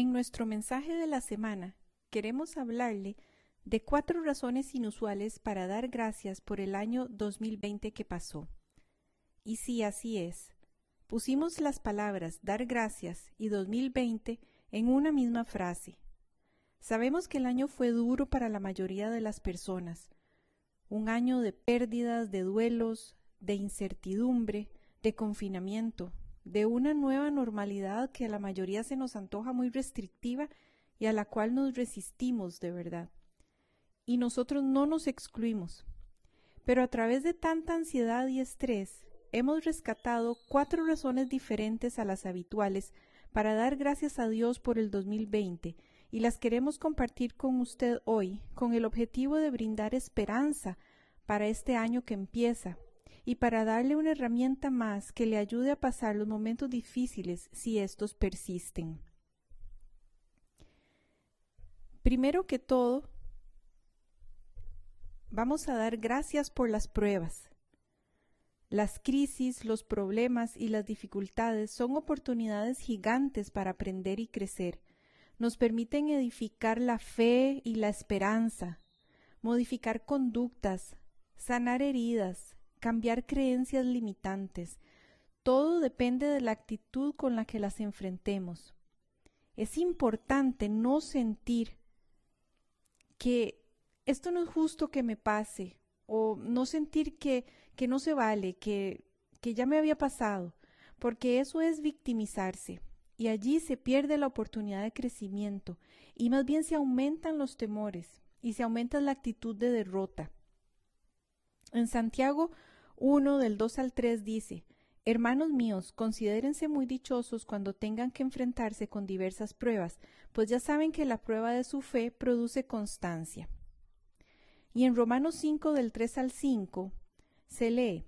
En nuestro mensaje de la semana queremos hablarle de cuatro razones inusuales para dar gracias por el año 2020 que pasó. Y sí, así es. Pusimos las palabras dar gracias y 2020 en una misma frase. Sabemos que el año fue duro para la mayoría de las personas. Un año de pérdidas, de duelos, de incertidumbre, de confinamiento, de una nueva normalidad que a la mayoría se nos antoja muy restrictiva y a la cual nos resistimos de verdad. Y nosotros no nos excluimos. Pero a través de tanta ansiedad y estrés, hemos rescatado cuatro razones diferentes a las habituales para dar gracias a Dios por el 2020 y las queremos compartir con usted hoy con el objetivo de brindar esperanza para este año que empieza y para darle una herramienta más que le ayude a pasar los momentos difíciles si estos persisten. Primero que todo, vamos a dar gracias por las pruebas. Las crisis, los problemas y las dificultades son oportunidades gigantes para aprender y crecer. Nos permiten edificar la fe y la esperanza, modificar conductas, sanar heridas, cambiar creencias limitantes. Todo depende de la actitud con la que las enfrentemos. Es importante no sentir que esto no es justo que me pase o no sentir que, que no se vale, que, que ya me había pasado, porque eso es victimizarse y allí se pierde la oportunidad de crecimiento y más bien se aumentan los temores y se aumenta la actitud de derrota. En Santiago 1 del 2 al 3 dice, Hermanos míos, considérense muy dichosos cuando tengan que enfrentarse con diversas pruebas, pues ya saben que la prueba de su fe produce constancia. Y en Romanos 5 del 3 al 5 se lee,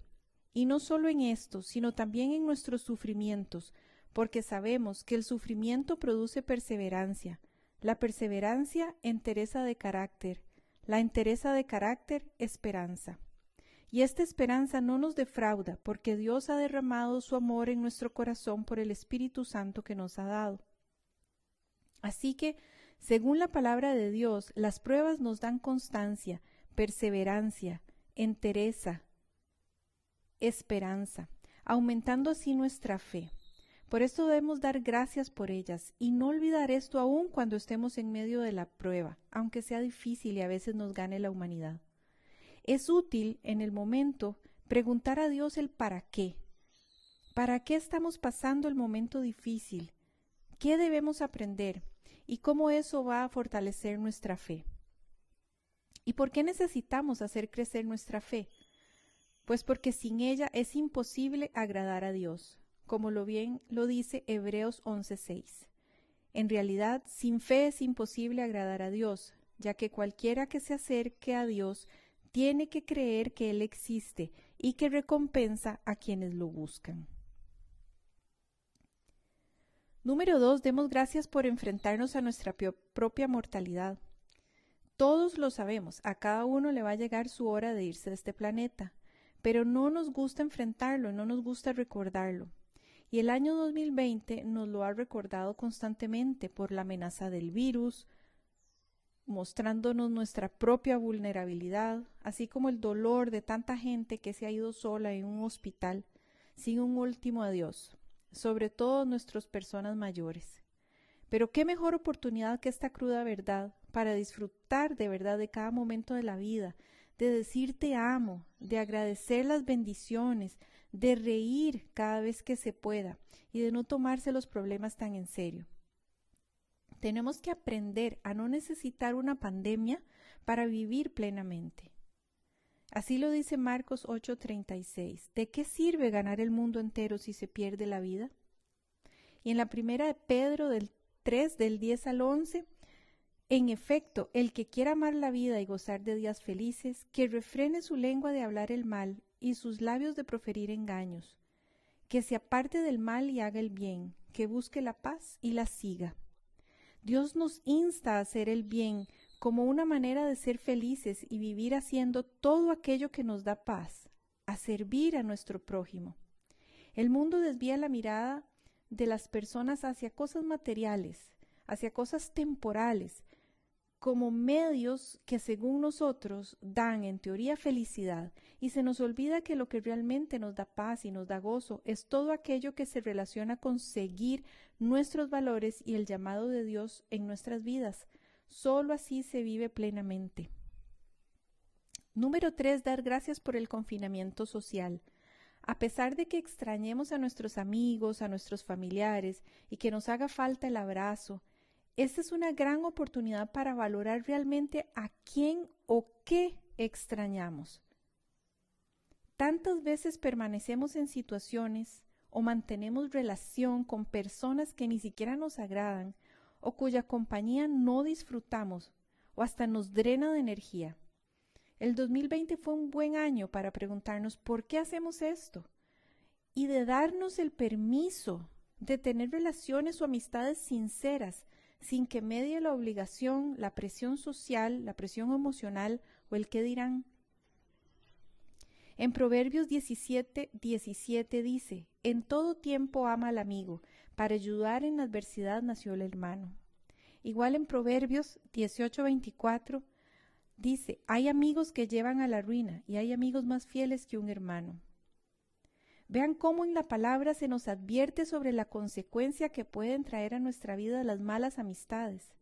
y no solo en esto, sino también en nuestros sufrimientos, porque sabemos que el sufrimiento produce perseverancia, la perseverancia entereza de carácter, la entereza de carácter esperanza. Y esta esperanza no nos defrauda, porque Dios ha derramado su amor en nuestro corazón por el Espíritu Santo que nos ha dado. Así que, según la palabra de Dios, las pruebas nos dan constancia, perseverancia, entereza, esperanza, aumentando así nuestra fe. Por esto debemos dar gracias por ellas y no olvidar esto aun cuando estemos en medio de la prueba, aunque sea difícil y a veces nos gane la humanidad. Es útil en el momento preguntar a Dios el para qué. ¿Para qué estamos pasando el momento difícil? ¿Qué debemos aprender? ¿Y cómo eso va a fortalecer nuestra fe? ¿Y por qué necesitamos hacer crecer nuestra fe? Pues porque sin ella es imposible agradar a Dios, como lo bien lo dice Hebreos 11:6. En realidad, sin fe es imposible agradar a Dios, ya que cualquiera que se acerque a Dios tiene que creer que Él existe y que recompensa a quienes lo buscan. Número 2. Demos gracias por enfrentarnos a nuestra propia mortalidad. Todos lo sabemos, a cada uno le va a llegar su hora de irse de este planeta, pero no nos gusta enfrentarlo, no nos gusta recordarlo. Y el año 2020 nos lo ha recordado constantemente por la amenaza del virus, mostrándonos nuestra propia vulnerabilidad, así como el dolor de tanta gente que se ha ido sola en un hospital sin un último adiós, sobre todo nuestras personas mayores. Pero qué mejor oportunidad que esta cruda verdad para disfrutar de verdad de cada momento de la vida, de decir te amo, de agradecer las bendiciones, de reír cada vez que se pueda y de no tomarse los problemas tan en serio. Tenemos que aprender a no necesitar una pandemia para vivir plenamente. Así lo dice Marcos 8:36. ¿De qué sirve ganar el mundo entero si se pierde la vida? Y en la primera de Pedro del 3 del 10 al 11, en efecto, el que quiera amar la vida y gozar de días felices, que refrene su lengua de hablar el mal y sus labios de proferir engaños, que se aparte del mal y haga el bien, que busque la paz y la siga. Dios nos insta a hacer el bien como una manera de ser felices y vivir haciendo todo aquello que nos da paz, a servir a nuestro prójimo. El mundo desvía la mirada de las personas hacia cosas materiales, hacia cosas temporales, como medios que según nosotros dan en teoría felicidad y se nos olvida que lo que realmente nos da paz y nos da gozo es todo aquello que se relaciona con seguir nuestros valores y el llamado de Dios en nuestras vidas. Solo así se vive plenamente. Número 3. Dar gracias por el confinamiento social. A pesar de que extrañemos a nuestros amigos, a nuestros familiares y que nos haga falta el abrazo, esta es una gran oportunidad para valorar realmente a quién o qué extrañamos. Tantas veces permanecemos en situaciones o mantenemos relación con personas que ni siquiera nos agradan o cuya compañía no disfrutamos o hasta nos drena de energía. El 2020 fue un buen año para preguntarnos por qué hacemos esto y de darnos el permiso de tener relaciones o amistades sinceras sin que medie la obligación, la presión social, la presión emocional o el qué dirán. En Proverbios 17, 17 dice, En todo tiempo ama al amigo, para ayudar en la adversidad nació el hermano. Igual en Proverbios 18, 24 dice, Hay amigos que llevan a la ruina y hay amigos más fieles que un hermano. Vean cómo en la palabra se nos advierte sobre la consecuencia que pueden traer a nuestra vida las malas amistades.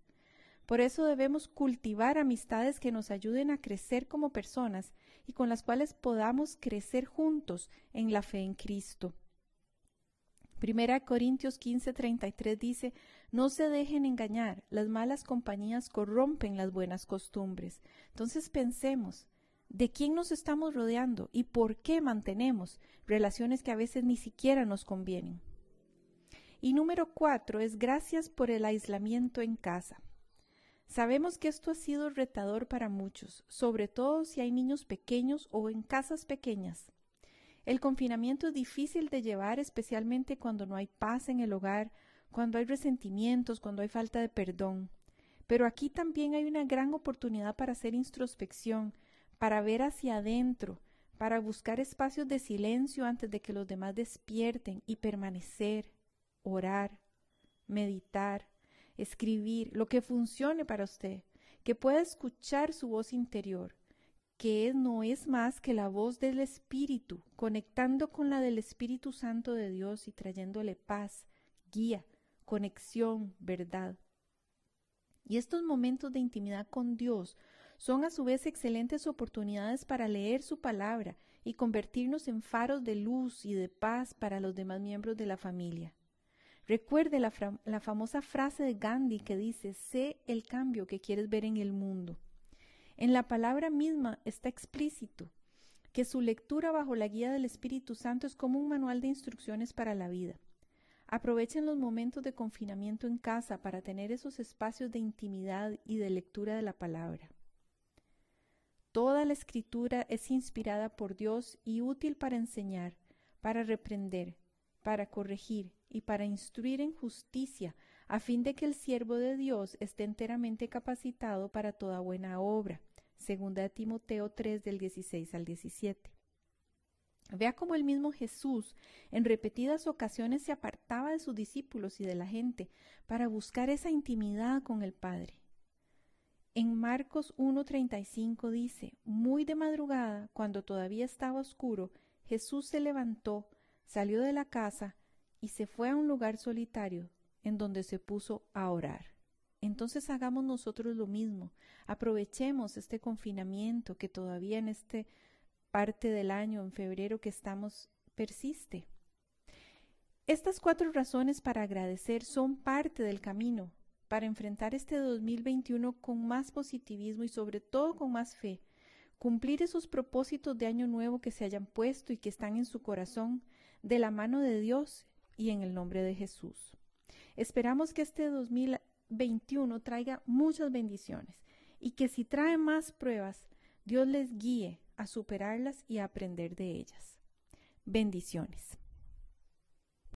Por eso debemos cultivar amistades que nos ayuden a crecer como personas y con las cuales podamos crecer juntos en la fe en Cristo. Primera Corintios 15:33 dice, No se dejen engañar, las malas compañías corrompen las buenas costumbres. Entonces pensemos, de quién nos estamos rodeando y por qué mantenemos relaciones que a veces ni siquiera nos convienen. Y número cuatro es gracias por el aislamiento en casa. Sabemos que esto ha sido retador para muchos, sobre todo si hay niños pequeños o en casas pequeñas. El confinamiento es difícil de llevar, especialmente cuando no hay paz en el hogar, cuando hay resentimientos, cuando hay falta de perdón. Pero aquí también hay una gran oportunidad para hacer introspección, para ver hacia adentro, para buscar espacios de silencio antes de que los demás despierten y permanecer, orar, meditar, escribir, lo que funcione para usted, que pueda escuchar su voz interior, que no es más que la voz del Espíritu, conectando con la del Espíritu Santo de Dios y trayéndole paz, guía, conexión, verdad. Y estos momentos de intimidad con Dios son a su vez excelentes oportunidades para leer su palabra y convertirnos en faros de luz y de paz para los demás miembros de la familia. Recuerde la, la, famosa frase de Gandhi que dice, sé el cambio que quieres ver en el mundo. En la palabra misma está explícito que su lectura bajo la guía del Espíritu Santo es como un manual de instrucciones para la vida. Aprovechen los momentos de confinamiento en casa para tener esos espacios de intimidad y de lectura de la palabra. Toda la escritura es inspirada por Dios y útil para enseñar, para reprender, para corregir y para instruir en justicia, a fin de que el siervo de Dios esté enteramente capacitado para toda buena obra. Segunda Timoteo 3 del 16 al 17. Vea cómo el mismo Jesús en repetidas ocasiones se apartaba de sus discípulos y de la gente para buscar esa intimidad con el Padre. En Marcos 1.35 dice, Muy de madrugada, cuando todavía estaba oscuro, Jesús se levantó, salió de la casa y se fue a un lugar solitario, en donde se puso a orar. Entonces hagamos nosotros lo mismo, aprovechemos este confinamiento que todavía en este parte del año, en febrero que estamos, persiste. Estas cuatro razones para agradecer son parte del camino, para enfrentar este 2021 con más positivismo y sobre todo con más fe, cumplir esos propósitos de año nuevo que se hayan puesto y que están en su corazón de la mano de Dios y en el nombre de Jesús. Esperamos que este 2021 traiga muchas bendiciones y que si trae más pruebas, Dios les guíe a superarlas y a aprender de ellas. Bendiciones.